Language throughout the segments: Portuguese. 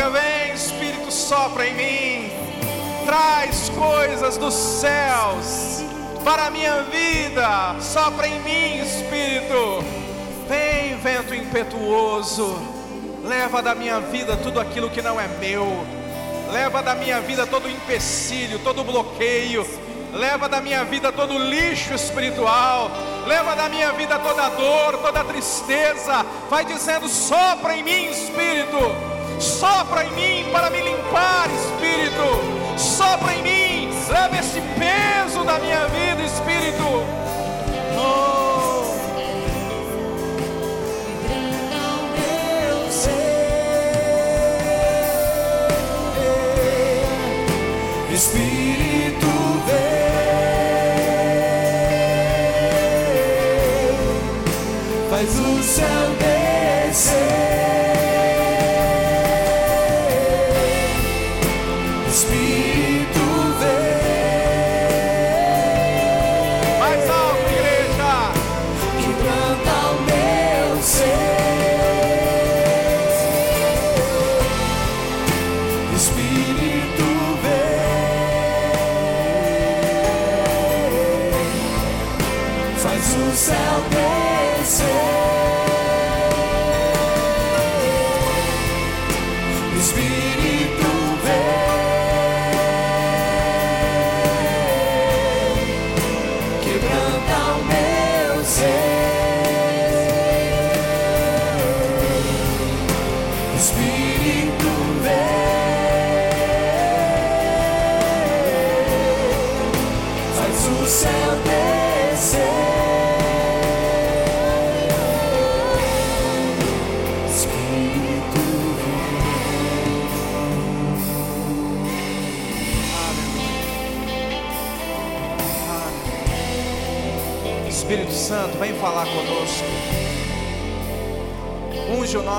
diga: Vem, Espírito, sopra em mim, traz coisas dos céus para a minha vida, sopra em mim, Espírito. Vem, vento impetuoso, leva da minha vida tudo aquilo que não é meu, leva da minha vida todo empecilho, todo bloqueio, leva da minha vida todo lixo espiritual, leva da minha vida toda dor, toda tristeza. Vai dizendo: sopra em mim, Espírito, sopra em mim para me limpar, Espírito, sopra em mim, leva esse peso da minha vida, Espírito. Oh. Espírito descer.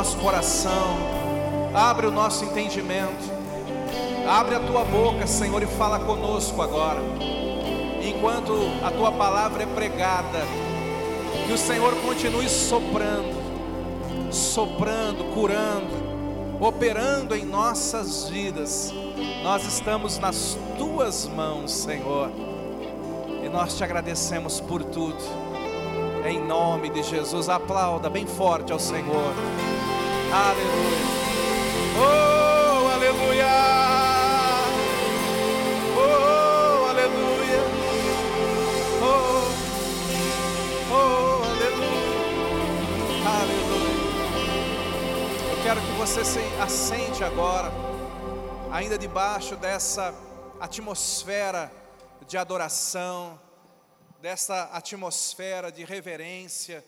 Nosso coração, abre o nosso entendimento. Abre a tua boca, Senhor, e fala conosco agora. Enquanto a tua palavra é pregada, que o Senhor continue soprando, soprando, curando, operando em nossas vidas. Nós estamos nas tuas mãos, Senhor. E nós te agradecemos por tudo. Em nome de Jesus, aplauda bem forte ao Senhor. Aleluia. Oh, aleluia. Oh, aleluia. Oh, oh, aleluia. Aleluia. Eu quero que você se assente agora, ainda debaixo dessa atmosfera de adoração, dessa atmosfera de reverência.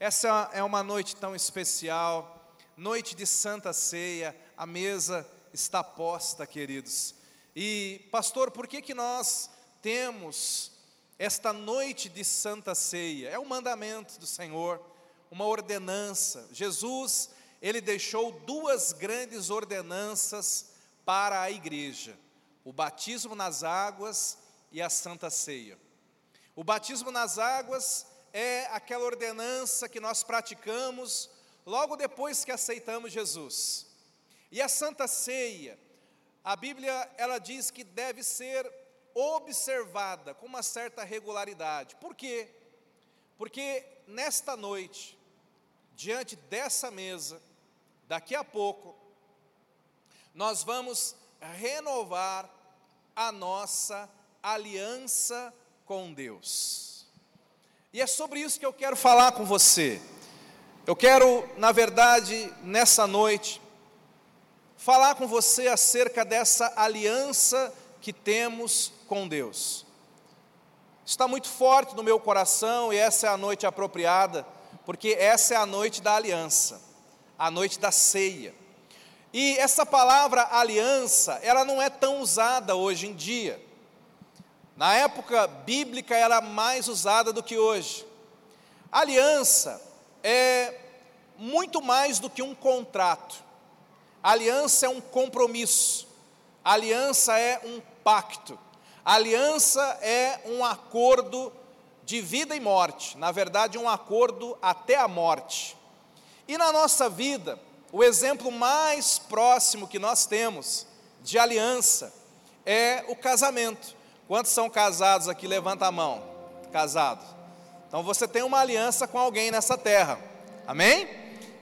Essa é uma noite tão especial, noite de Santa Ceia, a mesa está posta, queridos. E, pastor, por que que nós temos esta noite de Santa Ceia? É um mandamento do Senhor, uma ordenança. Jesus, ele deixou duas grandes ordenanças para a igreja: o batismo nas águas e a Santa Ceia. O batismo nas águas é aquela ordenança que nós praticamos logo depois que aceitamos Jesus. E a Santa Ceia, a Bíblia ela diz que deve ser observada com uma certa regularidade. Por quê? Porque nesta noite, diante dessa mesa, daqui a pouco, nós vamos renovar a nossa aliança com Deus. E é sobre isso que eu quero falar com você. Eu quero, na verdade, nessa noite, falar com você acerca dessa aliança que temos com Deus. Está muito forte no meu coração e essa é a noite apropriada, porque essa é a noite da aliança, a noite da ceia. E essa palavra aliança, ela não é tão usada hoje em dia. Na época bíblica era mais usada do que hoje. Aliança é muito mais do que um contrato. Aliança é um compromisso. Aliança é um pacto. Aliança é um acordo de vida e morte, na verdade, um acordo até a morte. E na nossa vida, o exemplo mais próximo que nós temos de aliança é o casamento. Quantos são casados aqui? Levanta a mão. Casado. Então você tem uma aliança com alguém nessa terra. Amém?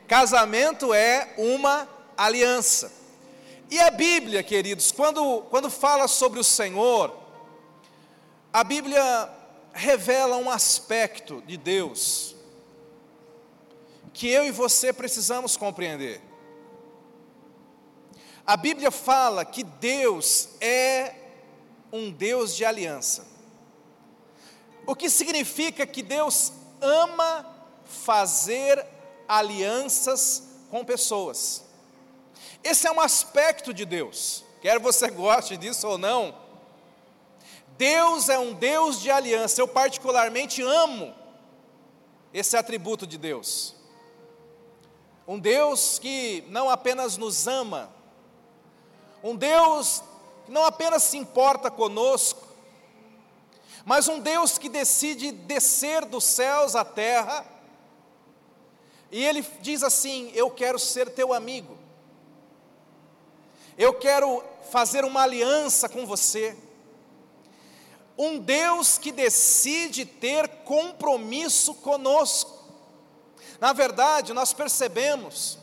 Casamento é uma aliança. E a Bíblia, queridos, quando, quando fala sobre o Senhor, a Bíblia revela um aspecto de Deus que eu e você precisamos compreender. A Bíblia fala que Deus é um Deus de aliança. O que significa que Deus ama fazer alianças com pessoas. Esse é um aspecto de Deus, quer você goste disso ou não. Deus é um Deus de aliança, eu particularmente amo esse atributo de Deus. Um Deus que não apenas nos ama, um Deus que não apenas se importa conosco, mas um Deus que decide descer dos céus à terra, e Ele diz assim: Eu quero ser teu amigo, eu quero fazer uma aliança com você. Um Deus que decide ter compromisso conosco. Na verdade, nós percebemos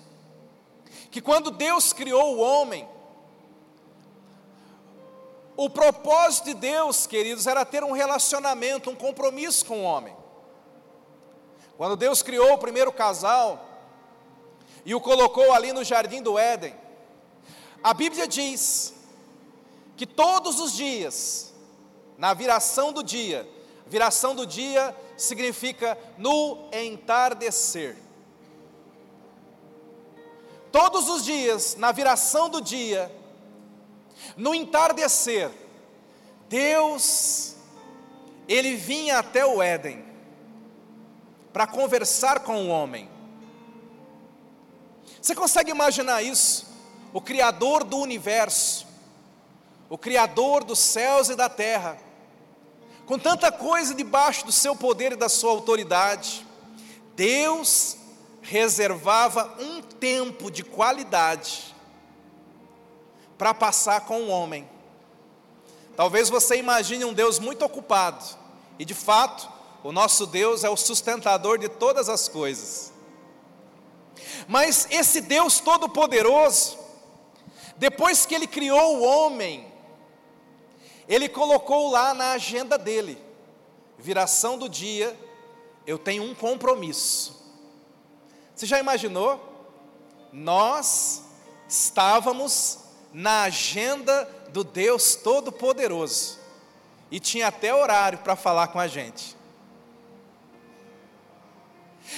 que quando Deus criou o homem, o propósito de Deus, queridos, era ter um relacionamento, um compromisso com o homem. Quando Deus criou o primeiro casal e o colocou ali no jardim do Éden, a Bíblia diz que todos os dias, na viração do dia, viração do dia significa no entardecer. Todos os dias, na viração do dia, no entardecer, Deus, ele vinha até o Éden para conversar com o homem. Você consegue imaginar isso? O Criador do universo, o Criador dos céus e da terra, com tanta coisa debaixo do seu poder e da sua autoridade, Deus reservava um tempo de qualidade para passar com o homem. Talvez você imagine um Deus muito ocupado, e de fato, o nosso Deus é o sustentador de todas as coisas. Mas esse Deus Todo-Poderoso, depois que ele criou o homem, ele colocou lá na agenda dele, viração do dia, eu tenho um compromisso. Você já imaginou? Nós estávamos na agenda do Deus Todo-Poderoso. E tinha até horário para falar com a gente.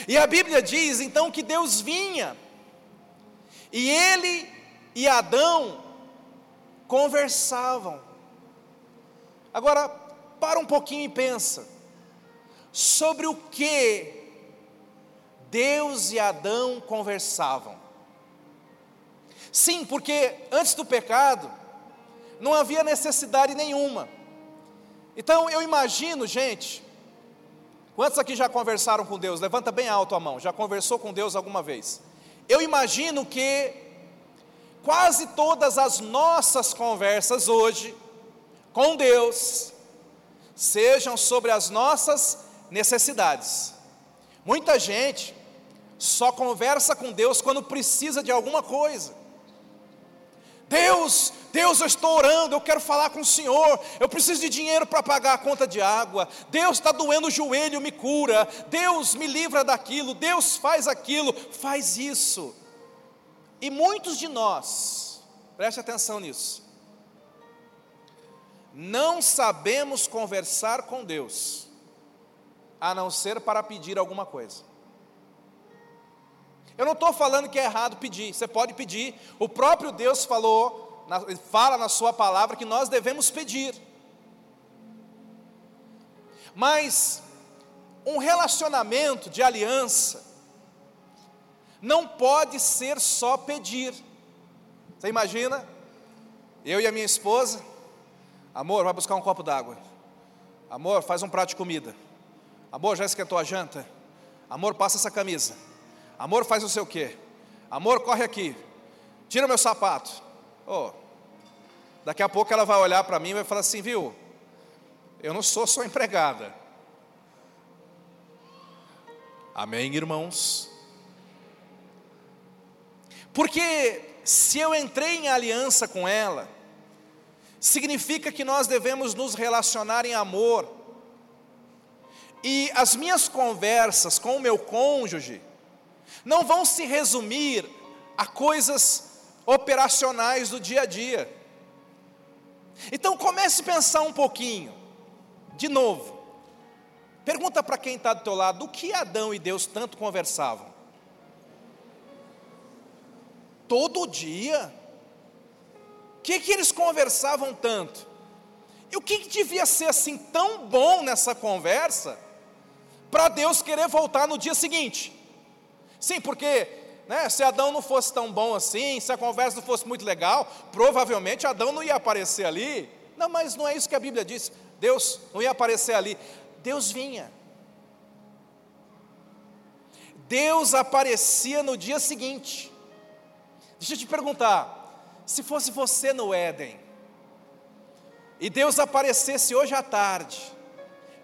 E a Bíblia diz então que Deus vinha, e ele e Adão conversavam. Agora, para um pouquinho e pensa, sobre o que Deus e Adão conversavam. Sim, porque antes do pecado, não havia necessidade nenhuma. Então eu imagino, gente, quantos aqui já conversaram com Deus? Levanta bem alto a mão, já conversou com Deus alguma vez? Eu imagino que quase todas as nossas conversas hoje com Deus sejam sobre as nossas necessidades. Muita gente só conversa com Deus quando precisa de alguma coisa. Deus, Deus, eu estou orando, eu quero falar com o Senhor, eu preciso de dinheiro para pagar a conta de água, Deus está doendo o joelho, me cura, Deus me livra daquilo, Deus faz aquilo, faz isso. E muitos de nós, preste atenção nisso, não sabemos conversar com Deus, a não ser para pedir alguma coisa. Eu não estou falando que é errado pedir, você pode pedir. O próprio Deus falou, fala na Sua palavra que nós devemos pedir. Mas um relacionamento de aliança não pode ser só pedir. Você imagina? Eu e a minha esposa, amor, vai buscar um copo d'água. Amor, faz um prato de comida. Amor, já esquentou a janta? Amor, passa essa camisa. Amor faz não sei o quê. Amor, corre aqui. Tira meu sapato. Oh, daqui a pouco ela vai olhar para mim e vai falar assim, viu? Eu não sou sua empregada. Amém, irmãos? Porque se eu entrei em aliança com ela, significa que nós devemos nos relacionar em amor. E as minhas conversas com o meu cônjuge não vão se resumir a coisas operacionais do dia a dia. Então comece a pensar um pouquinho, de novo. Pergunta para quem está do teu lado, o que Adão e Deus tanto conversavam? Todo dia? O que, que eles conversavam tanto? E o que, que devia ser assim tão bom nessa conversa, para Deus querer voltar no dia seguinte? Sim, porque né, se Adão não fosse tão bom assim, se a conversa não fosse muito legal, provavelmente Adão não ia aparecer ali. Não, mas não é isso que a Bíblia diz. Deus não ia aparecer ali. Deus vinha. Deus aparecia no dia seguinte. Deixa eu te perguntar: se fosse você no Éden, e Deus aparecesse hoje à tarde,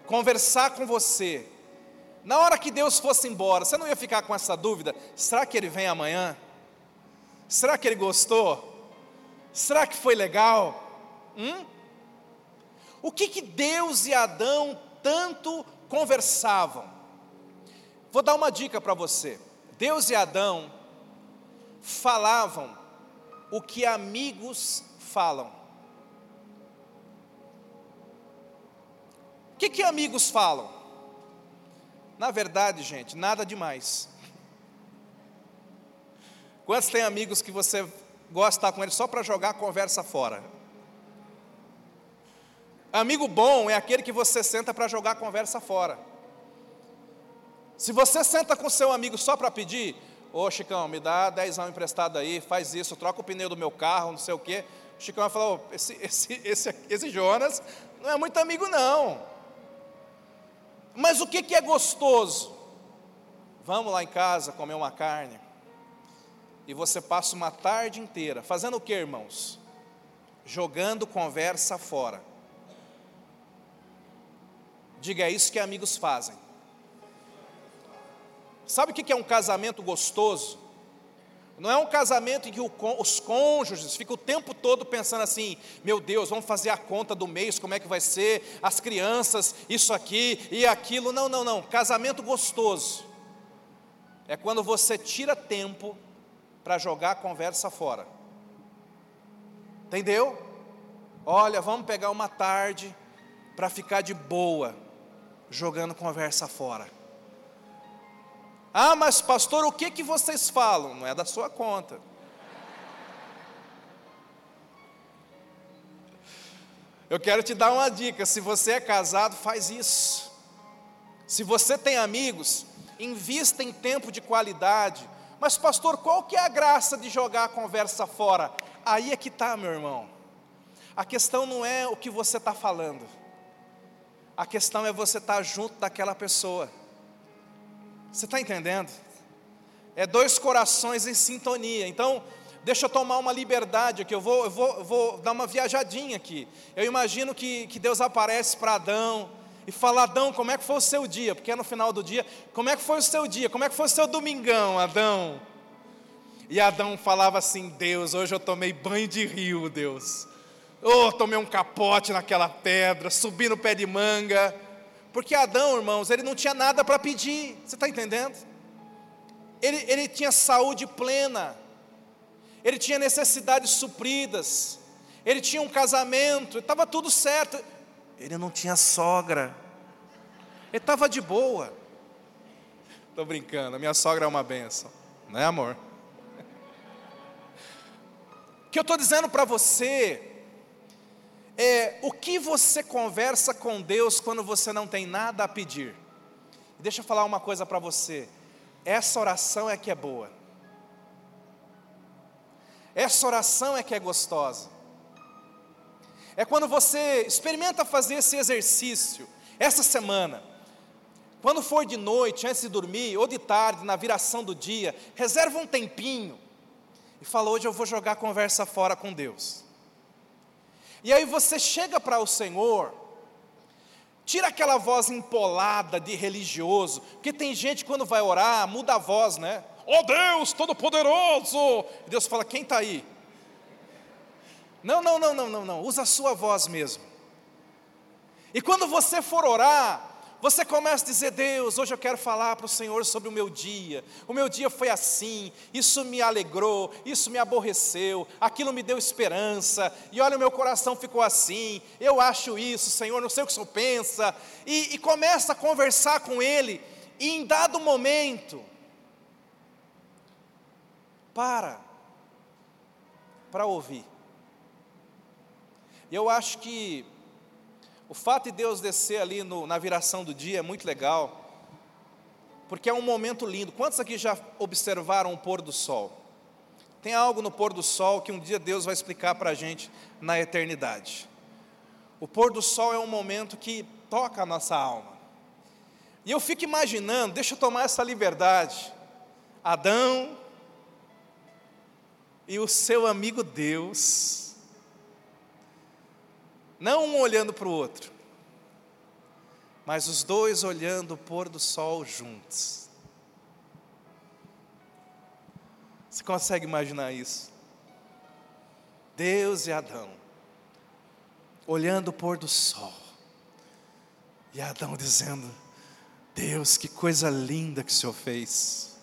conversar com você, na hora que Deus fosse embora, você não ia ficar com essa dúvida: será que ele vem amanhã? Será que ele gostou? Será que foi legal? Hum? O que, que Deus e Adão tanto conversavam? Vou dar uma dica para você. Deus e Adão falavam o que amigos falam. O que, que amigos falam? Na verdade, gente, nada demais. Quantos tem amigos que você gosta de estar com eles só para jogar a conversa fora? Amigo bom é aquele que você senta para jogar a conversa fora. Se você senta com seu amigo só para pedir, ô oh, Chicão, me dá 10 anos emprestado aí, faz isso, troca o pneu do meu carro, não sei o quê. O Chicão vai falar, esse, esse, esse, esse Jonas não é muito amigo não. Mas o que, que é gostoso? Vamos lá em casa comer uma carne. E você passa uma tarde inteira. Fazendo o que, irmãos? Jogando conversa fora. Diga, é isso que amigos fazem. Sabe o que é um casamento gostoso? Não é um casamento em que os cônjuges ficam o tempo todo pensando assim: meu Deus, vamos fazer a conta do mês, como é que vai ser, as crianças, isso aqui e aquilo. Não, não, não. Casamento gostoso é quando você tira tempo para jogar a conversa fora. Entendeu? Olha, vamos pegar uma tarde para ficar de boa, jogando conversa fora. Ah, mas pastor, o que que vocês falam? Não é da sua conta. Eu quero te dar uma dica: se você é casado, faz isso. Se você tem amigos, invista em tempo de qualidade. Mas, pastor, qual que é a graça de jogar a conversa fora? Aí é que está, meu irmão. A questão não é o que você está falando, a questão é você estar tá junto daquela pessoa. Você está entendendo? É dois corações em sintonia. Então, deixa eu tomar uma liberdade aqui. Eu vou, eu vou, eu vou dar uma viajadinha aqui. Eu imagino que, que Deus aparece para Adão e fala: Adão, como é que foi o seu dia? Porque é no final do dia. Como é que foi o seu dia? Como é que foi o seu domingão, Adão? E Adão falava assim: Deus, hoje eu tomei banho de rio, Deus. Oh, tomei um capote naquela pedra, subi no pé de manga. Porque Adão, irmãos, ele não tinha nada para pedir, você está entendendo? Ele, ele tinha saúde plena, ele tinha necessidades supridas, ele tinha um casamento, estava tudo certo. Ele não tinha sogra, ele estava de boa. Estou brincando, a minha sogra é uma benção, não é amor? O que eu estou dizendo para você é o que você conversa com Deus quando você não tem nada a pedir. Deixa eu falar uma coisa para você. Essa oração é que é boa. Essa oração é que é gostosa. É quando você experimenta fazer esse exercício essa semana. quando for de noite, antes de dormir, ou de tarde, na viração do dia, reserva um tempinho e fala: hoje eu vou jogar conversa fora com Deus. E aí você chega para o Senhor, tira aquela voz empolada de religioso, porque tem gente quando vai orar, muda a voz, né? Ó oh Deus Todo-Poderoso! Deus fala: quem está aí? Não, não, não, não, não, não, usa a sua voz mesmo. E quando você for orar, você começa a dizer: Deus, hoje eu quero falar para o Senhor sobre o meu dia. O meu dia foi assim, isso me alegrou, isso me aborreceu, aquilo me deu esperança, e olha, o meu coração ficou assim. Eu acho isso, Senhor, não sei o que o Senhor pensa. E, e começa a conversar com Ele, e em dado momento, para, para ouvir. Eu acho que o fato de Deus descer ali no, na viração do dia é muito legal, porque é um momento lindo. Quantos aqui já observaram o pôr do sol? Tem algo no pôr do sol que um dia Deus vai explicar para a gente na eternidade. O pôr do sol é um momento que toca a nossa alma. E eu fico imaginando, deixa eu tomar essa liberdade. Adão e o seu amigo Deus não um olhando para o outro, mas os dois olhando o pôr do sol juntos. Você consegue imaginar isso? Deus e Adão, olhando o pôr do sol, e Adão dizendo: Deus, que coisa linda que o Senhor fez.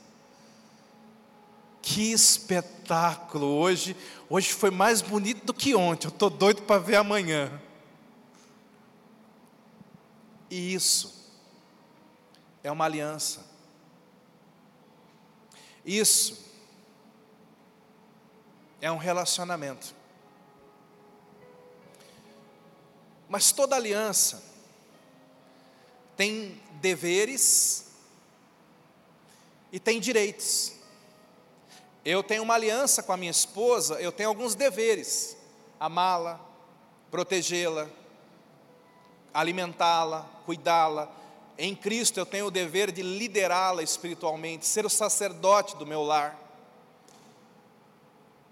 Que espetáculo! Hoje, hoje foi mais bonito do que ontem. Eu estou doido para ver amanhã. E isso é uma aliança. Isso é um relacionamento. Mas toda aliança tem deveres e tem direitos. Eu tenho uma aliança com a minha esposa, eu tenho alguns deveres: amá-la, protegê-la, alimentá-la, cuidá-la. Em Cristo eu tenho o dever de liderá-la espiritualmente, ser o sacerdote do meu lar.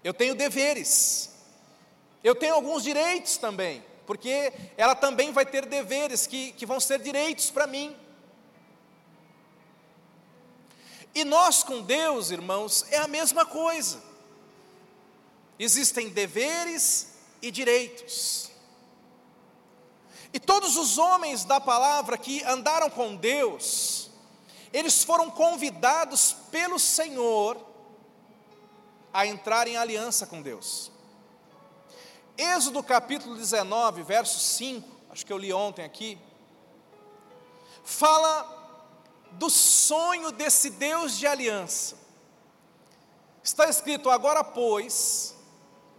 Eu tenho deveres. Eu tenho alguns direitos também, porque ela também vai ter deveres que, que vão ser direitos para mim. E nós com Deus, irmãos, é a mesma coisa. Existem deveres e direitos. E todos os homens da palavra que andaram com Deus, eles foram convidados pelo Senhor a entrar em aliança com Deus. Êxodo capítulo 19, verso 5, acho que eu li ontem aqui, fala do sonho desse Deus de aliança. Está escrito: agora, pois,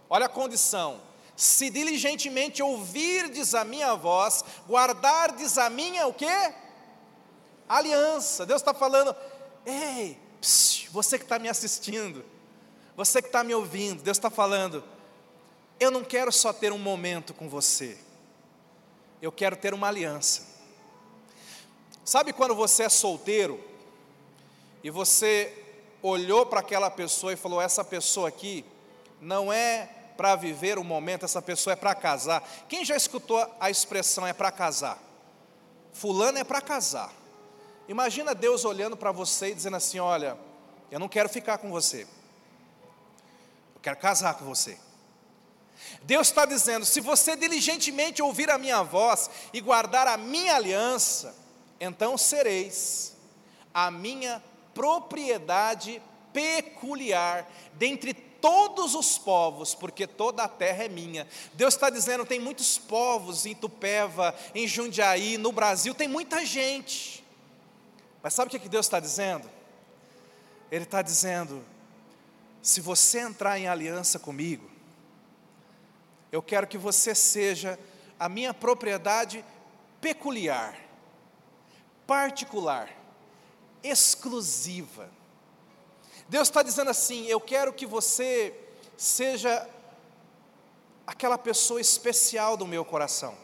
olha a condição, se diligentemente ouvirdes a minha voz, guardardes a minha o quê? Aliança. Deus está falando, ei, psiu, você que está me assistindo, você que está me ouvindo, Deus está falando, eu não quero só ter um momento com você, eu quero ter uma aliança. Sabe quando você é solteiro e você olhou para aquela pessoa e falou: essa pessoa aqui não é para viver o momento, essa pessoa é para casar. Quem já escutou a expressão é para casar? Fulano é para casar. Imagina Deus olhando para você e dizendo assim: Olha, eu não quero ficar com você, eu quero casar com você. Deus está dizendo: se você diligentemente ouvir a minha voz e guardar a minha aliança, então sereis a minha propriedade peculiar dentre todos os povos, porque toda a terra é minha. Deus está dizendo: tem muitos povos em Tupéva, em Jundiaí, no Brasil, tem muita gente. Mas sabe o que Deus está dizendo? Ele está dizendo: se você entrar em aliança comigo, eu quero que você seja a minha propriedade peculiar, particular, exclusiva. Deus está dizendo assim: eu quero que você seja aquela pessoa especial do meu coração.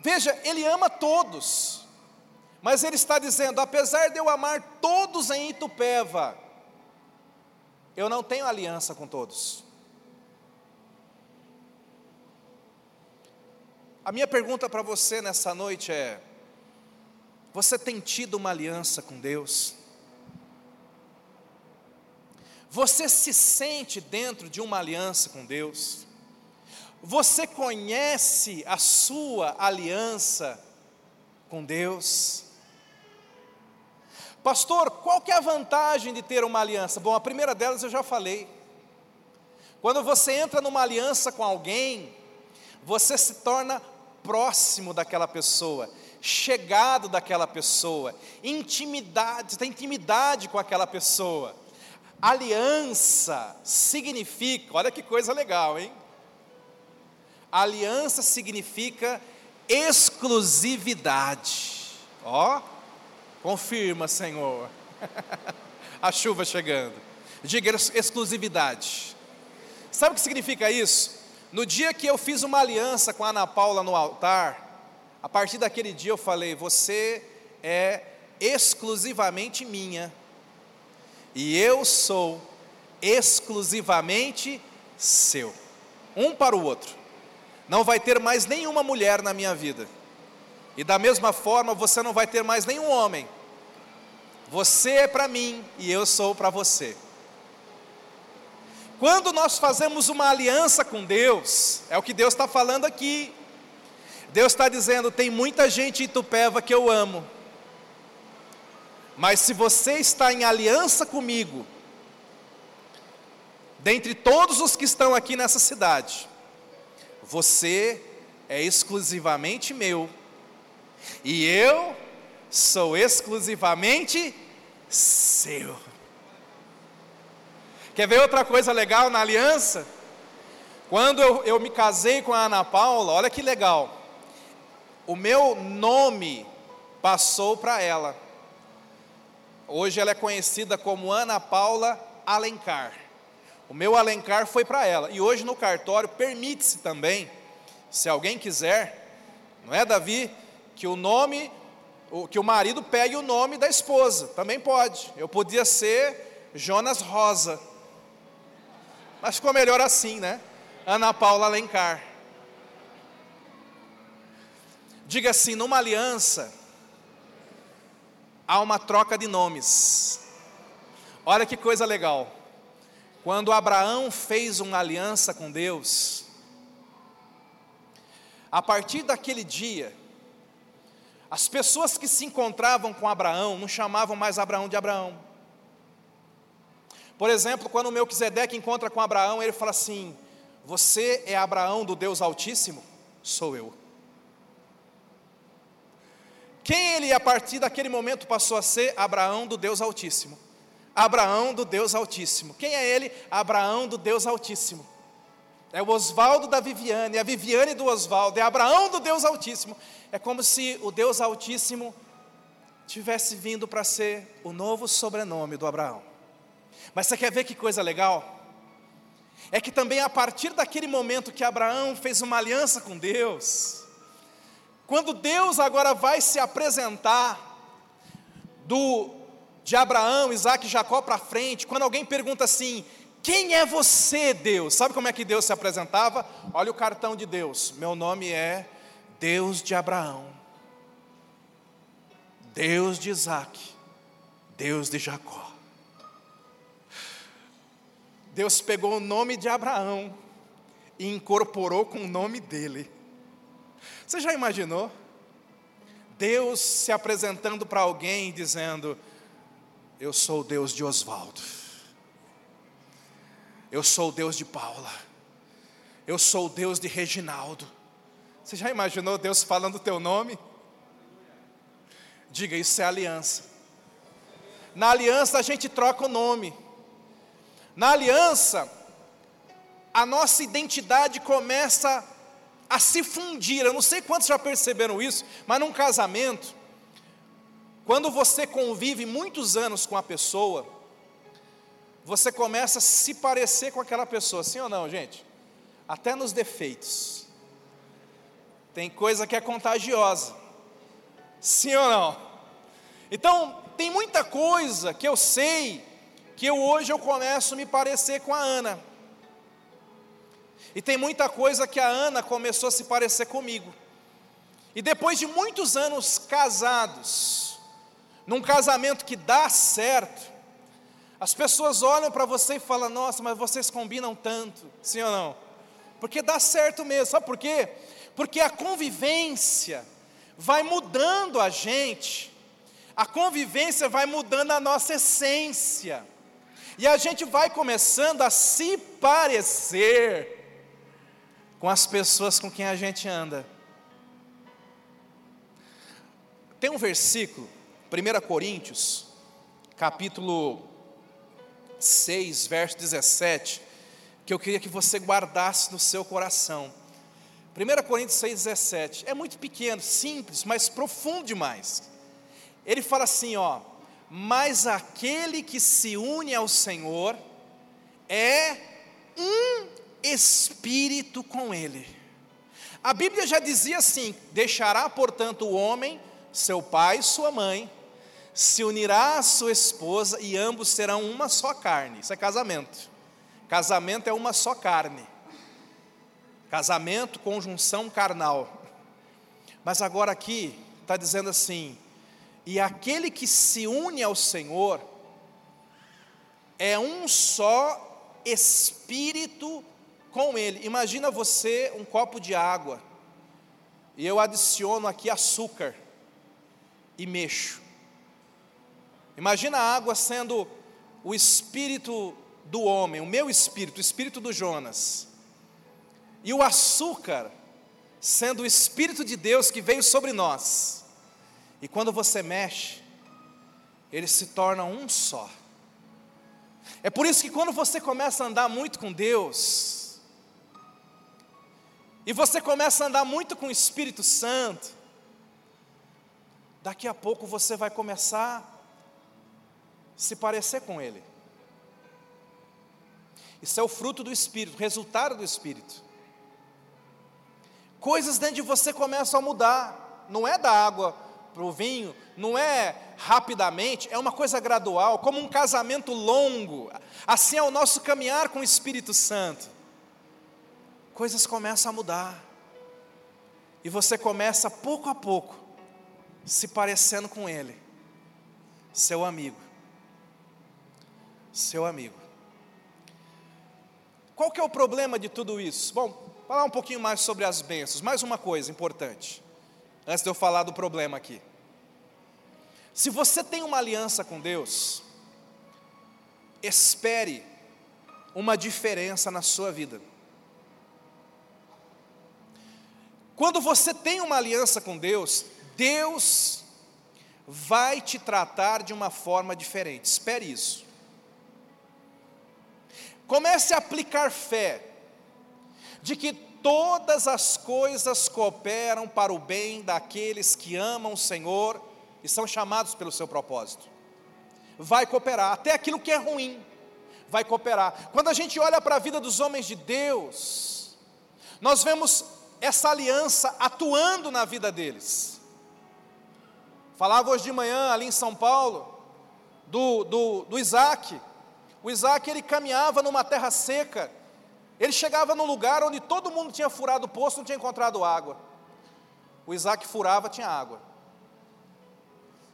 Veja, Ele ama todos, Mas ele está dizendo: apesar de eu amar todos em Itupeva, eu não tenho aliança com todos. A minha pergunta para você nessa noite é: você tem tido uma aliança com Deus? Você se sente dentro de uma aliança com Deus? Você conhece a sua aliança com Deus? Pastor, qual que é a vantagem de ter uma aliança? Bom, a primeira delas eu já falei. Quando você entra numa aliança com alguém, você se torna próximo daquela pessoa, chegado daquela pessoa, intimidade, tem intimidade com aquela pessoa. Aliança significa, olha que coisa legal, hein? Aliança significa exclusividade. Ó, confirma, Senhor. A chuva chegando. Diga exclusividade. Sabe o que significa isso? No dia que eu fiz uma aliança com a Ana Paula no altar, a partir daquele dia eu falei: Você é exclusivamente minha e eu sou exclusivamente seu. Um para o outro. Não vai ter mais nenhuma mulher na minha vida. E da mesma forma, você não vai ter mais nenhum homem. Você é para mim e eu sou para você. Quando nós fazemos uma aliança com Deus, é o que Deus está falando aqui. Deus está dizendo: tem muita gente em Tupéva que eu amo, mas se você está em aliança comigo, dentre todos os que estão aqui nessa cidade, você é exclusivamente meu, e eu sou exclusivamente seu. Quer ver outra coisa legal na aliança? Quando eu, eu me casei com a Ana Paula, olha que legal, o meu nome passou para ela. Hoje ela é conhecida como Ana Paula Alencar. O meu Alencar foi para ela. E hoje no cartório permite-se também, se alguém quiser, não é Davi, que o nome, que o marido pegue o nome da esposa. Também pode. Eu podia ser Jonas Rosa. Mas ficou melhor assim, né? Ana Paula Alencar. Diga assim, numa aliança, há uma troca de nomes. Olha que coisa legal. Quando Abraão fez uma aliança com Deus, a partir daquele dia, as pessoas que se encontravam com Abraão não chamavam mais Abraão de Abraão. Por exemplo, quando o Melquisedeque encontra com Abraão, ele fala assim: Você é Abraão do Deus Altíssimo? Sou eu. Quem ele a partir daquele momento passou a ser? Abraão do Deus Altíssimo. Abraão do Deus Altíssimo. Quem é ele? Abraão do Deus Altíssimo. É o Osvaldo da Viviane, é a Viviane do Osvaldo, é Abraão do Deus Altíssimo. É como se o Deus Altíssimo tivesse vindo para ser o novo sobrenome do Abraão. Mas você quer ver que coisa legal? É que também a partir daquele momento que Abraão fez uma aliança com Deus, quando Deus agora vai se apresentar do de Abraão, Isaac e Jacó para frente, quando alguém pergunta assim: "Quem é você, Deus?" Sabe como é que Deus se apresentava? Olha o cartão de Deus. Meu nome é Deus de Abraão. Deus de Isaac, Deus de Jacó. Deus pegou o nome de Abraão e incorporou com o nome dele. Você já imaginou? Deus se apresentando para alguém e dizendo: Eu sou o Deus de Oswaldo, eu sou o Deus de Paula, eu sou o Deus de Reginaldo. Você já imaginou Deus falando o teu nome? Diga, isso é aliança. Na aliança a gente troca o nome. Na aliança, a nossa identidade começa a se fundir. Eu não sei quantos já perceberam isso, mas num casamento, quando você convive muitos anos com a pessoa, você começa a se parecer com aquela pessoa, sim ou não, gente? Até nos defeitos. Tem coisa que é contagiosa. Sim ou não? Então, tem muita coisa que eu sei que eu hoje eu começo a me parecer com a Ana. E tem muita coisa que a Ana começou a se parecer comigo. E depois de muitos anos casados, num casamento que dá certo, as pessoas olham para você e falam: Nossa, mas vocês combinam tanto, sim ou não? Porque dá certo mesmo, sabe por quê? Porque a convivência vai mudando a gente, a convivência vai mudando a nossa essência, e a gente vai começando a se parecer com as pessoas com quem a gente anda. Tem um versículo, 1 Coríntios, capítulo 6, verso 17, que eu queria que você guardasse no seu coração. 1 Coríntios 6, 17. É muito pequeno, simples, mas profundo demais. Ele fala assim, ó, mas aquele que se une ao Senhor é um espírito com ele. A Bíblia já dizia assim: deixará, portanto, o homem seu pai e sua mãe, se unirá à sua esposa e ambos serão uma só carne. Isso é casamento. Casamento é uma só carne. Casamento, conjunção carnal. Mas agora aqui está dizendo assim: e aquele que se une ao Senhor é um só espírito com Ele. Imagina você um copo de água e eu adiciono aqui açúcar e mexo. Imagina a água sendo o espírito do homem, o meu espírito, o espírito do Jonas. E o açúcar sendo o espírito de Deus que veio sobre nós. E quando você mexe, eles se tornam um só. É por isso que quando você começa a andar muito com Deus, e você começa a andar muito com o Espírito Santo, daqui a pouco você vai começar a se parecer com Ele. Isso é o fruto do Espírito, resultado do Espírito. Coisas dentro de você começam a mudar, não é da água para o vinho, não é rapidamente, é uma coisa gradual, como um casamento longo. Assim é o nosso caminhar com o Espírito Santo. Coisas começam a mudar, e você começa pouco a pouco se parecendo com Ele, seu amigo. Seu amigo. Qual que é o problema de tudo isso? Bom, falar um pouquinho mais sobre as bênçãos. Mais uma coisa importante, antes de eu falar do problema aqui. Se você tem uma aliança com Deus, espere uma diferença na sua vida. Quando você tem uma aliança com Deus, Deus vai te tratar de uma forma diferente. Espere isso. Comece a aplicar fé de que todas as coisas cooperam para o bem daqueles que amam o Senhor e são chamados pelo seu propósito. Vai cooperar, até aquilo que é ruim, vai cooperar. Quando a gente olha para a vida dos homens de Deus, nós vemos essa aliança atuando na vida deles. Falava hoje de manhã ali em São Paulo, do, do, do Isaac. O Isaac ele caminhava numa terra seca, ele chegava num lugar onde todo mundo tinha furado o poço, não tinha encontrado água. O Isaac furava, tinha água.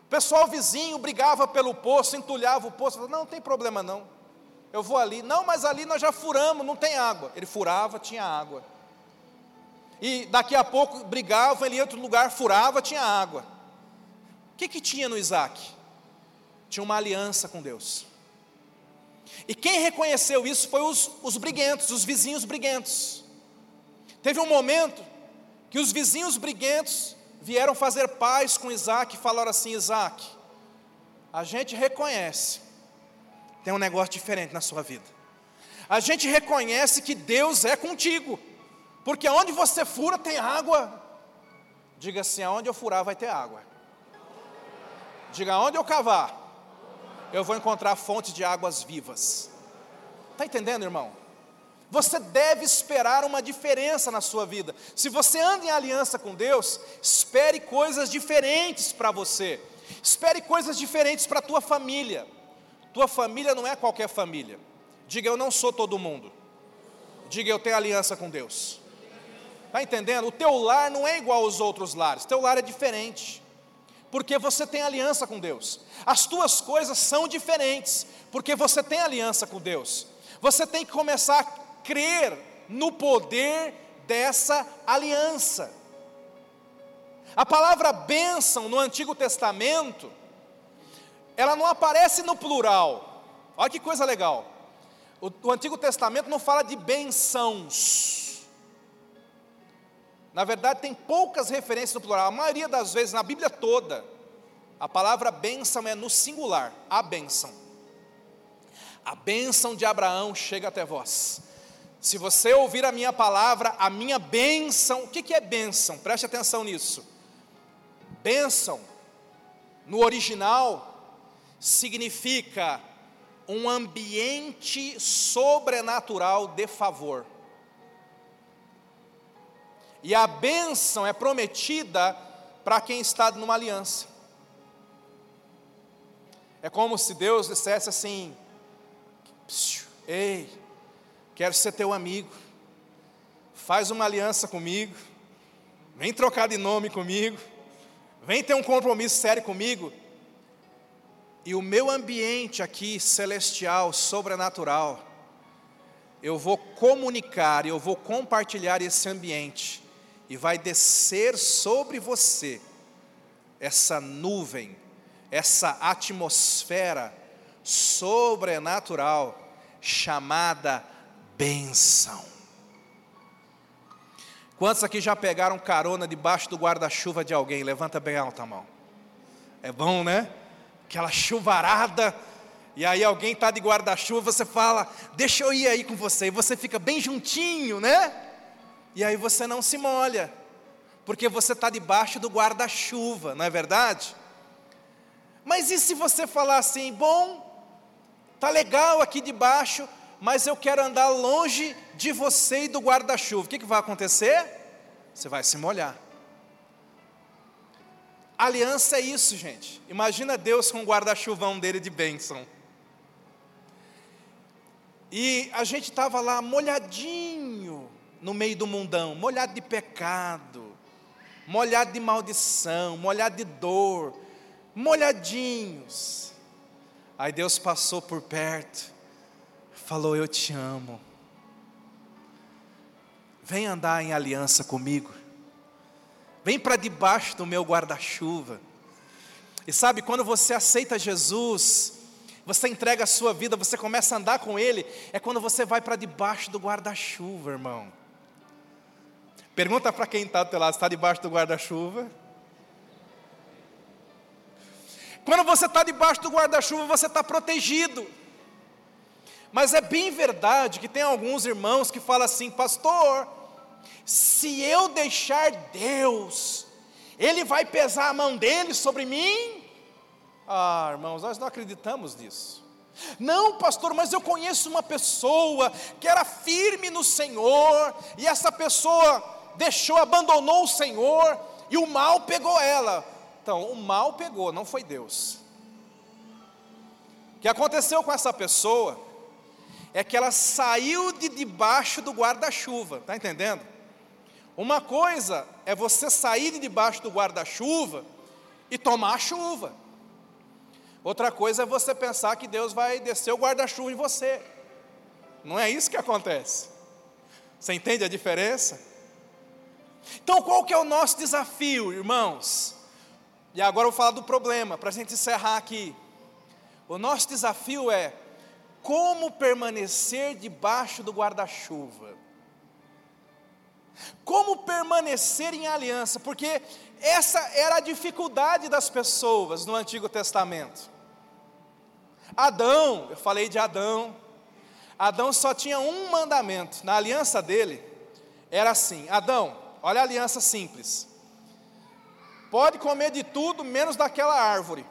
O pessoal vizinho brigava pelo poço, entulhava o poço, falava, não, não tem problema não. Eu vou ali, não, mas ali nós já furamos, não tem água. Ele furava, tinha água. E daqui a pouco brigava, ele ia outro lugar, furava, tinha água que, que tinha no Isaac? Tinha uma aliança com Deus. E quem reconheceu isso foi os, os briguentos, os vizinhos briguentos. Teve um momento que os vizinhos briguentos vieram fazer paz com Isaac e falaram assim: Isaac, a gente reconhece, tem um negócio diferente na sua vida. A gente reconhece que Deus é contigo, porque aonde você fura tem água. Diga assim: aonde eu furar vai ter água. Diga onde eu cavar, eu vou encontrar fontes de águas vivas. Está entendendo, irmão? Você deve esperar uma diferença na sua vida. Se você anda em aliança com Deus, espere coisas diferentes para você. Espere coisas diferentes para a tua família. Tua família não é qualquer família. Diga, eu não sou todo mundo. Diga, eu tenho aliança com Deus. Está entendendo? O teu lar não é igual aos outros lares. Teu lar é diferente. Porque você tem aliança com Deus. As tuas coisas são diferentes. Porque você tem aliança com Deus. Você tem que começar a crer no poder dessa aliança. A palavra bênção no Antigo Testamento, ela não aparece no plural. Olha que coisa legal. O, o Antigo Testamento não fala de bençãos. Na verdade, tem poucas referências no plural. A maioria das vezes, na Bíblia toda, a palavra bênção é no singular, a bênção. A bênção de Abraão chega até vós. Se você ouvir a minha palavra, a minha bênção, o que é bênção? Preste atenção nisso. Bênção, no original, significa um ambiente sobrenatural de favor. E a bênção é prometida para quem está numa aliança. É como se Deus dissesse assim: Ei, quero ser teu amigo, faz uma aliança comigo, vem trocar de nome comigo, vem ter um compromisso sério comigo, e o meu ambiente aqui celestial, sobrenatural, eu vou comunicar, eu vou compartilhar esse ambiente, e vai descer sobre você essa nuvem, essa atmosfera sobrenatural chamada bênção. Quantos aqui já pegaram carona debaixo do guarda-chuva de alguém? Levanta bem alta a mão. É bom, né? Aquela chuvarada, e aí alguém está de guarda-chuva, você fala, deixa eu ir aí com você, e você fica bem juntinho, né? E aí você não se molha, porque você está debaixo do guarda-chuva, não é verdade? Mas e se você falar assim, bom, tá legal aqui debaixo, mas eu quero andar longe de você e do guarda-chuva. O que, que vai acontecer? Você vai se molhar. Aliança é isso, gente. Imagina Deus com o guarda-chuvão dele de bênção. E a gente estava lá molhadinho no meio do mundão, molhado de pecado, molhado de maldição, molhado de dor, molhadinhos. Aí Deus passou por perto falou: Eu te amo. Vem andar em aliança comigo. Vem para debaixo do meu guarda-chuva. E sabe, quando você aceita Jesus, você entrega a sua vida, você começa a andar com Ele, é quando você vai para debaixo do guarda-chuva, irmão. Pergunta para quem está do teu lado, está debaixo do guarda-chuva? Quando você está debaixo do guarda-chuva, você está protegido. Mas é bem verdade que tem alguns irmãos que falam assim, pastor, se eu deixar Deus, Ele vai pesar a mão dele sobre mim? Ah, irmãos, nós não acreditamos nisso. Não, pastor, mas eu conheço uma pessoa que era firme no Senhor, e essa pessoa deixou, abandonou o Senhor, e o mal pegou ela. Então, o mal pegou, não foi Deus. O que aconteceu com essa pessoa? é que ela saiu de debaixo do guarda-chuva, está entendendo? Uma coisa é você sair de debaixo do guarda-chuva e tomar a chuva. Outra coisa é você pensar que Deus vai descer o guarda-chuva em você. Não é isso que acontece. Você entende a diferença? Então, qual que é o nosso desafio, irmãos? E agora eu vou falar do problema, para a gente encerrar aqui. O nosso desafio é como permanecer debaixo do guarda-chuva. Como permanecer em aliança, porque essa era a dificuldade das pessoas no Antigo Testamento. Adão, eu falei de Adão, Adão só tinha um mandamento, na aliança dele, era assim: Adão, olha a aliança simples, pode comer de tudo menos daquela árvore,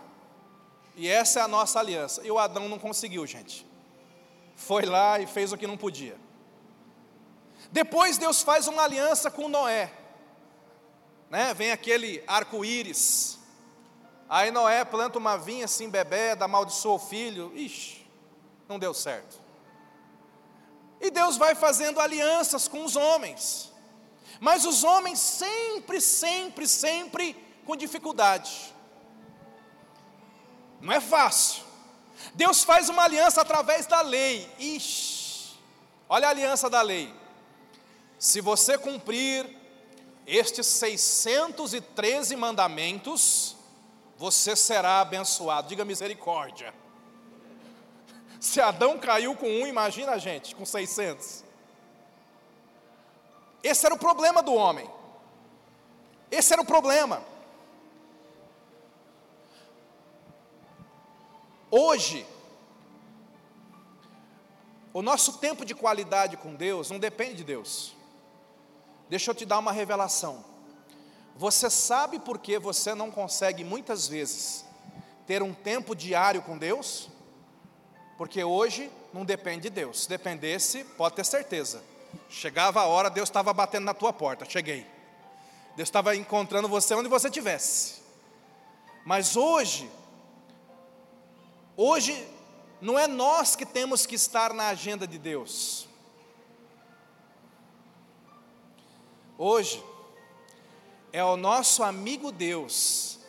e essa é a nossa aliança. E o Adão não conseguiu, gente foi lá e fez o que não podia. Depois Deus faz uma aliança com Noé. Né? Vem aquele arco-íris. Aí Noé planta uma vinha assim, bebê, amaldiçoa o filho. Ixi, não deu certo. E Deus vai fazendo alianças com os homens. Mas os homens sempre, sempre, sempre com dificuldade. Não é fácil. Deus faz uma aliança através da lei. Ixi, olha a aliança da lei. Se você cumprir estes 613 mandamentos, você será abençoado. Diga misericórdia. Se Adão caiu com um, imagina a gente com 600. Esse era o problema do homem. Esse era o problema. Hoje, o nosso tempo de qualidade com Deus não depende de Deus. Deixa eu te dar uma revelação. Você sabe por que você não consegue muitas vezes ter um tempo diário com Deus? Porque hoje não depende de Deus. Se dependesse, pode ter certeza. Chegava a hora, Deus estava batendo na tua porta. Cheguei. Deus estava encontrando você onde você estivesse. Mas hoje, hoje não é nós que temos que estar na agenda de Deus. Hoje, é o nosso amigo Deus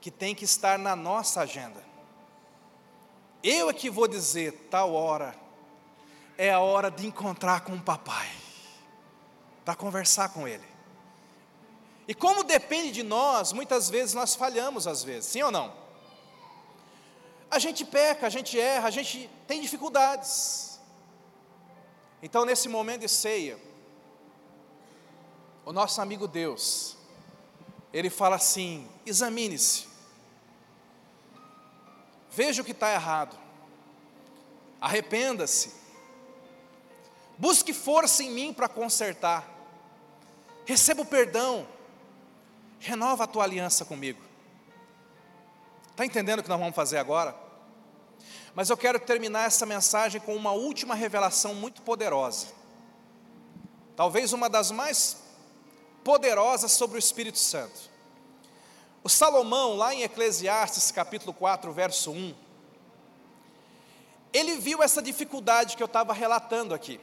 que tem que estar na nossa agenda. Eu é que vou dizer, tal hora, é a hora de encontrar com o papai, para conversar com ele. E como depende de nós, muitas vezes nós falhamos, às vezes, sim ou não? A gente peca, a gente erra, a gente tem dificuldades. Então, nesse momento de ceia, o nosso amigo Deus, ele fala assim: examine-se, veja o que está errado, arrependa-se, busque força em mim para consertar, receba o perdão, renova a tua aliança comigo. Está entendendo o que nós vamos fazer agora? Mas eu quero terminar essa mensagem com uma última revelação muito poderosa. Talvez uma das mais poderosa sobre o Espírito Santo. O Salomão, lá em Eclesiastes capítulo 4, verso 1, ele viu essa dificuldade que eu estava relatando aqui.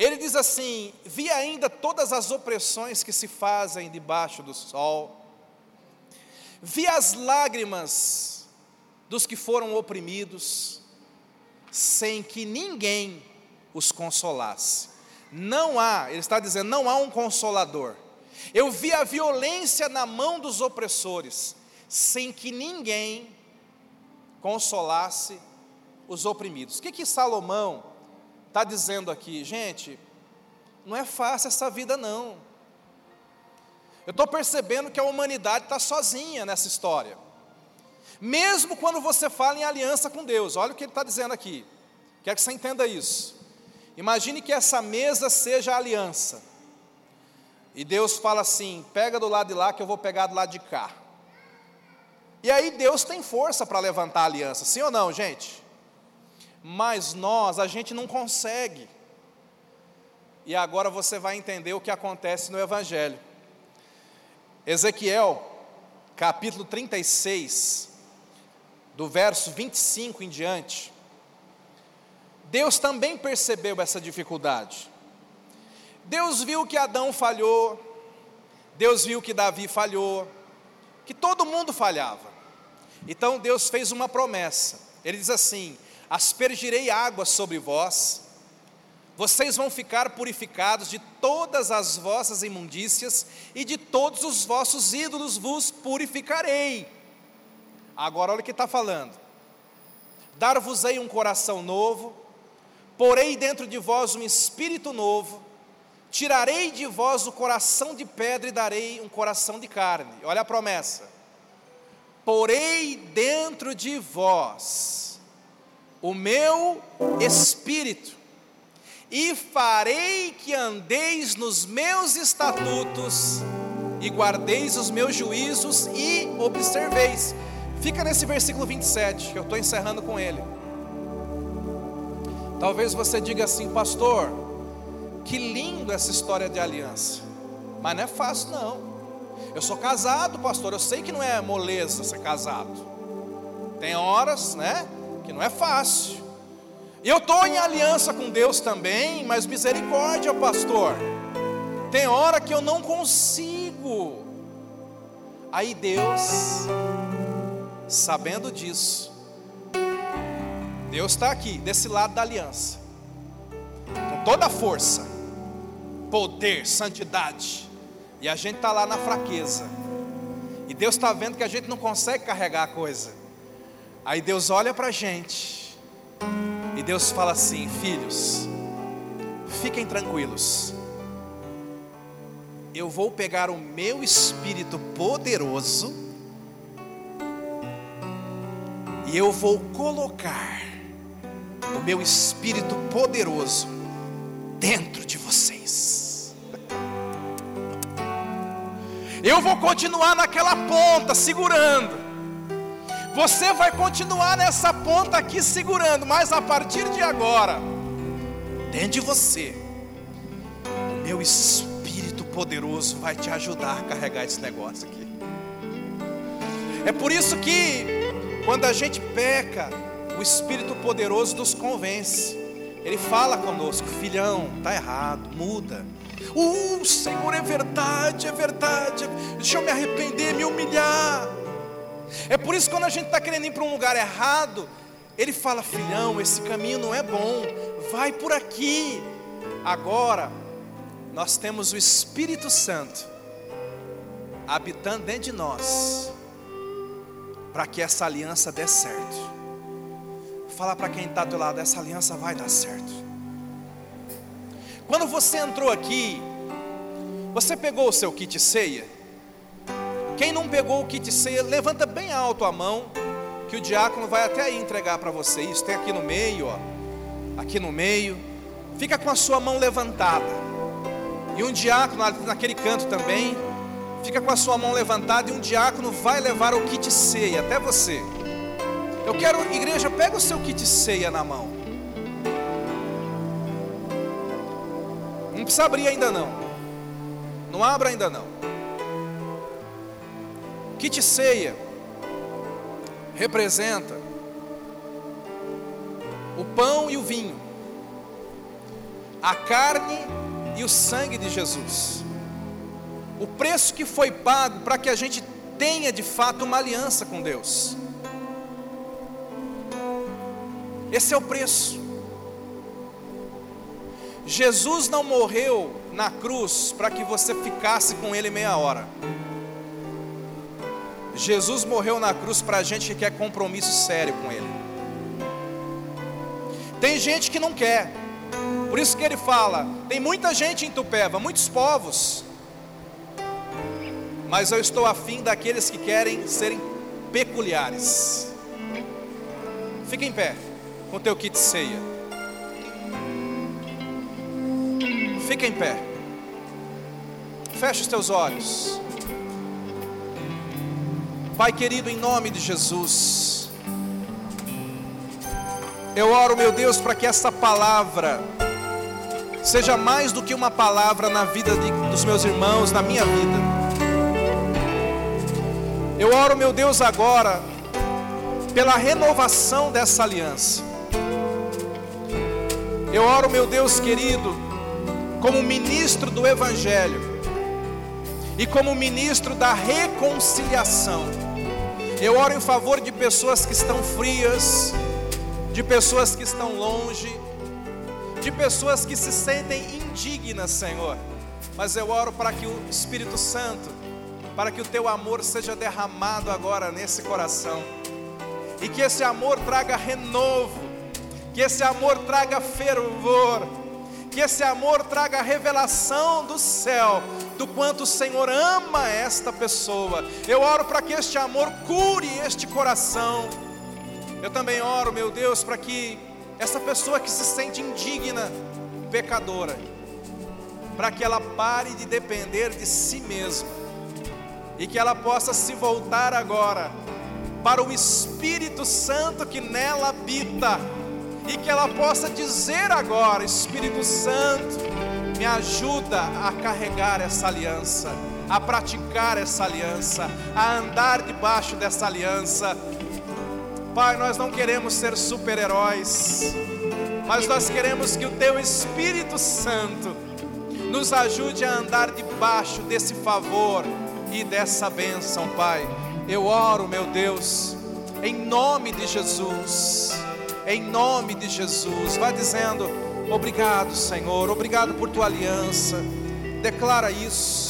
Ele diz assim: Vi ainda todas as opressões que se fazem debaixo do sol, vi as lágrimas dos que foram oprimidos, sem que ninguém os consolasse. Não há, ele está dizendo, não há um consolador. Eu vi a violência na mão dos opressores, sem que ninguém consolasse os oprimidos. O que que Salomão está dizendo aqui? Gente, não é fácil essa vida não. Eu estou percebendo que a humanidade está sozinha nessa história. Mesmo quando você fala em aliança com Deus, olha o que ele está dizendo aqui. Quero que você entenda isso. Imagine que essa mesa seja a aliança. E Deus fala assim: pega do lado de lá que eu vou pegar do lado de cá. E aí Deus tem força para levantar a aliança, sim ou não, gente? Mas nós, a gente não consegue. E agora você vai entender o que acontece no Evangelho. Ezequiel, capítulo 36, do verso 25 em diante. Deus também percebeu essa dificuldade. Deus viu que Adão falhou, Deus viu que Davi falhou, que todo mundo falhava. Então Deus fez uma promessa. Ele diz assim: Aspergirei água sobre vós, vocês vão ficar purificados de todas as vossas imundícias e de todos os vossos ídolos vos purificarei. Agora olha o que está falando: Dar-vos-ei um coração novo, porei dentro de vós um espírito novo, tirarei de vós o coração de pedra e darei um coração de carne. Olha a promessa. Porei dentro de vós o meu espírito, e farei que andeis nos meus estatutos, e guardeis os meus juízos e observeis. Fica nesse versículo 27, que eu estou encerrando com ele. Talvez você diga assim, pastor, que lindo essa história de aliança. Mas não é fácil, não. Eu sou casado, pastor, eu sei que não é moleza ser casado. Tem horas, né, que não é fácil. Eu estou em aliança com Deus também, mas misericórdia, pastor. Tem hora que eu não consigo. Aí Deus, sabendo disso, Deus está aqui, desse lado da aliança, com toda a força, poder, santidade, e a gente está lá na fraqueza, e Deus está vendo que a gente não consegue carregar a coisa, aí Deus olha para a gente, e Deus fala assim: filhos, fiquem tranquilos, eu vou pegar o meu espírito poderoso, e eu vou colocar o meu espírito poderoso dentro de vocês. Eu vou continuar naquela ponta segurando. Você vai continuar nessa ponta aqui segurando, mas a partir de agora, dentro de você, o meu espírito poderoso vai te ajudar a carregar esse negócio aqui. É por isso que quando a gente peca, o Espírito poderoso nos convence. Ele fala conosco, filhão, tá errado, muda. Uh, Senhor, é verdade, é verdade. Deixa eu me arrepender, me humilhar. É por isso que quando a gente está querendo ir para um lugar errado, ele fala, filhão, esse caminho não é bom, vai por aqui. Agora, nós temos o Espírito Santo habitando dentro de nós, para que essa aliança dê certo. Fala para quem está do lado, essa aliança vai dar certo. Quando você entrou aqui, você pegou o seu kit ceia? Quem não pegou o kit ceia, levanta bem alto a mão, que o diácono vai até aí entregar para você. Isso tem aqui no meio, ó. Aqui no meio. Fica com a sua mão levantada. E um diácono naquele canto também, fica com a sua mão levantada e um diácono vai levar o kit ceia até você. Eu quero, igreja, pega o seu kit ceia na mão. Não precisa abrir ainda não. Não abra ainda não. Kit ceia representa o pão e o vinho, a carne e o sangue de Jesus. O preço que foi pago para que a gente tenha de fato uma aliança com Deus. Esse é o preço. Jesus não morreu na cruz para que você ficasse com Ele meia hora. Jesus morreu na cruz para a gente que quer compromisso sério com Ele. Tem gente que não quer, por isso que ele fala: tem muita gente em Tupéva, muitos povos, mas eu estou afim daqueles que querem serem peculiares. Fique em pé com teu kit ceia. Fica em pé. Feche os teus olhos. Pai querido, em nome de Jesus. Eu oro, meu Deus, para que essa palavra seja mais do que uma palavra na vida de, dos meus irmãos, na minha vida. Eu oro, meu Deus, agora pela renovação dessa aliança. Eu oro, meu Deus querido, como ministro do Evangelho e como ministro da reconciliação. Eu oro em favor de pessoas que estão frias, de pessoas que estão longe, de pessoas que se sentem indignas, Senhor. Mas eu oro para que o Espírito Santo, para que o teu amor seja derramado agora nesse coração, e que esse amor traga renovo, que esse amor traga fervor, que esse amor traga revelação do céu, do quanto o Senhor ama esta pessoa. Eu oro para que este amor cure este coração. Eu também oro, meu Deus, para que essa pessoa que se sente indigna, pecadora, para que ela pare de depender de si mesma e que ela possa se voltar agora para o Espírito Santo que nela habita e que ela possa dizer agora: Espírito Santo, me ajuda a carregar essa aliança, a praticar essa aliança, a andar debaixo dessa aliança. Pai, nós não queremos ser super-heróis, mas nós queremos que o Teu Espírito Santo nos ajude a andar debaixo desse favor e dessa bênção, Pai. Eu oro, meu Deus, em nome de Jesus, em nome de Jesus. Vai dizendo: Obrigado, Senhor, obrigado por tua aliança. Declara isso.